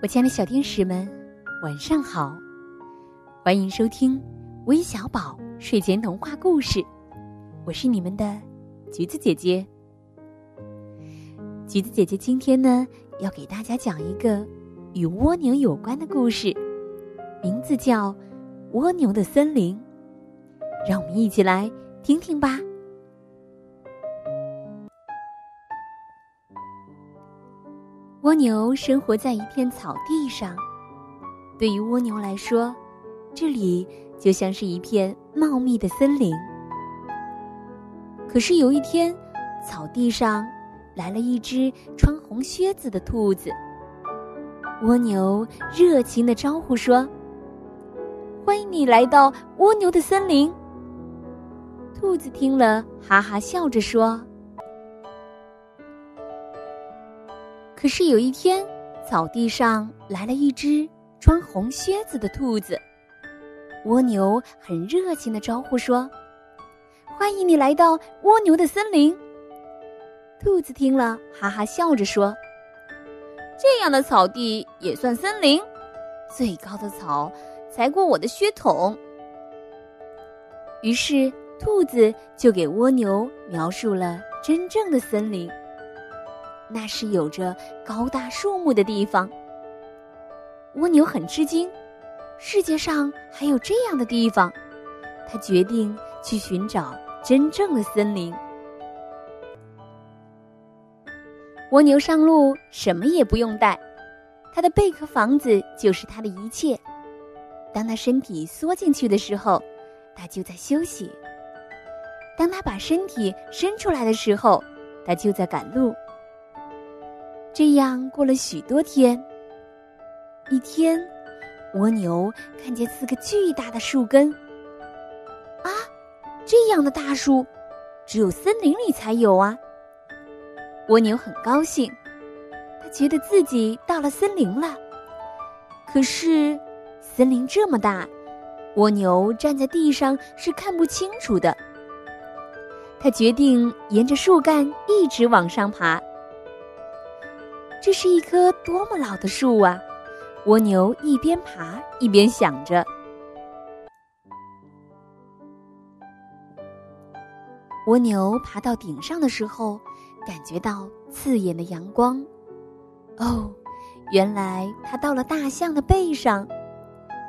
我亲爱的小天使们，晚上好！欢迎收听微小宝睡前童话故事，我是你们的橘子姐姐。橘子姐姐今天呢，要给大家讲一个与蜗牛有关的故事，名字叫《蜗牛的森林》，让我们一起来听听吧。蜗牛生活在一片草地上，对于蜗牛来说，这里就像是一片茂密的森林。可是有一天，草地上来了一只穿红靴子的兔子。蜗牛热情的招呼说：“欢迎你来到蜗牛的森林。”兔子听了，哈哈笑着说。可是有一天，草地上来了一只穿红靴子的兔子。蜗牛很热情的招呼说：“欢迎你来到蜗牛的森林。”兔子听了，哈哈笑着说：“这样的草地也算森林？最高的草才过我的靴筒。”于是，兔子就给蜗牛描述了真正的森林。那是有着高大树木的地方。蜗牛很吃惊，世界上还有这样的地方。他决定去寻找真正的森林。蜗牛上路什么也不用带，它的贝壳房子就是它的一切。当它身体缩进去的时候，它就在休息；当它把身体伸出来的时候，它就在赶路。这样过了许多天。一天，蜗牛看见四个巨大的树根。啊，这样的大树，只有森林里才有啊！蜗牛很高兴，它觉得自己到了森林了。可是，森林这么大，蜗牛站在地上是看不清楚的。他决定沿着树干一直往上爬。这是一棵多么老的树啊！蜗牛一边爬一边想着。蜗牛爬到顶上的时候，感觉到刺眼的阳光。哦，原来它到了大象的背上，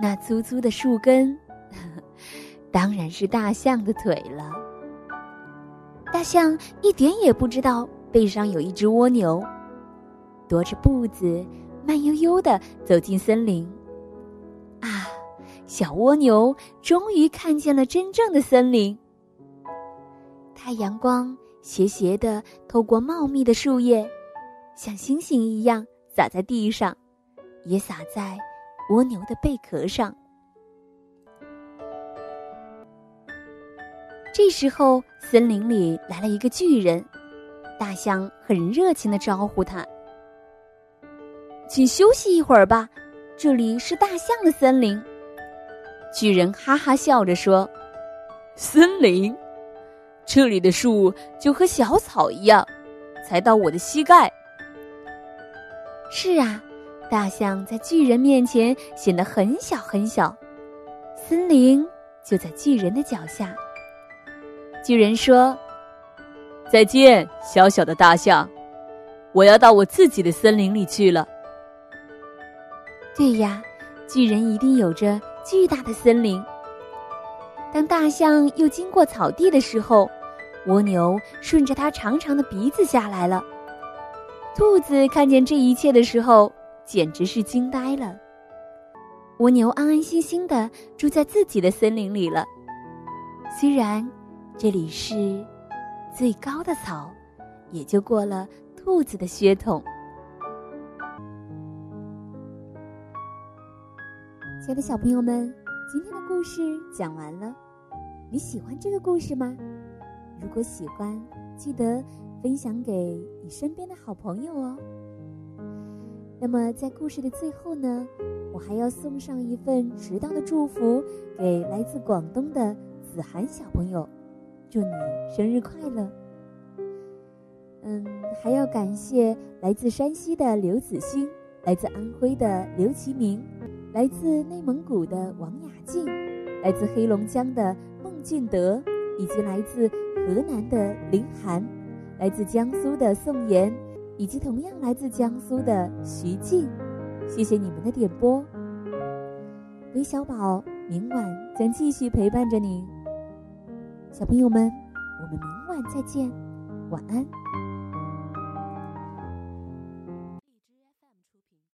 那粗粗的树根，呵 呵当然是大象的腿了。大象一点也不知道背上有一只蜗牛。踱着步子，慢悠悠的走进森林。啊，小蜗牛终于看见了真正的森林。太阳光斜斜的透过茂密的树叶，像星星一样洒在地上，也洒在蜗牛的贝壳上。这时候，森林里来了一个巨人，大象很热情的招呼他。请休息一会儿吧，这里是大象的森林。巨人哈哈笑着说：“森林，这里的树就和小草一样，才到我的膝盖。”是啊，大象在巨人面前显得很小很小，森林就在巨人的脚下。巨人说：“再见，小小的大象，我要到我自己的森林里去了。”对呀，巨人一定有着巨大的森林。当大象又经过草地的时候，蜗牛顺着它长长的鼻子下来了。兔子看见这一切的时候，简直是惊呆了。蜗牛安安心心的住在自己的森林里了，虽然这里是最高的草，也就过了兔子的血统。亲爱的小朋友们，今天的故事讲完了，你喜欢这个故事吗？如果喜欢，记得分享给你身边的好朋友哦。那么在故事的最后呢，我还要送上一份迟到的祝福给来自广东的子涵小朋友，祝你生日快乐。嗯，还要感谢来自山西的刘子欣。来自安徽的刘其明，来自内蒙古的王雅静，来自黑龙江的孟俊德，以及来自河南的林涵，来自江苏的宋岩，以及同样来自江苏的徐静。谢谢你们的点播。韦小宝明晚将继续陪伴着你，小朋友们，我们明晚再见，晚安。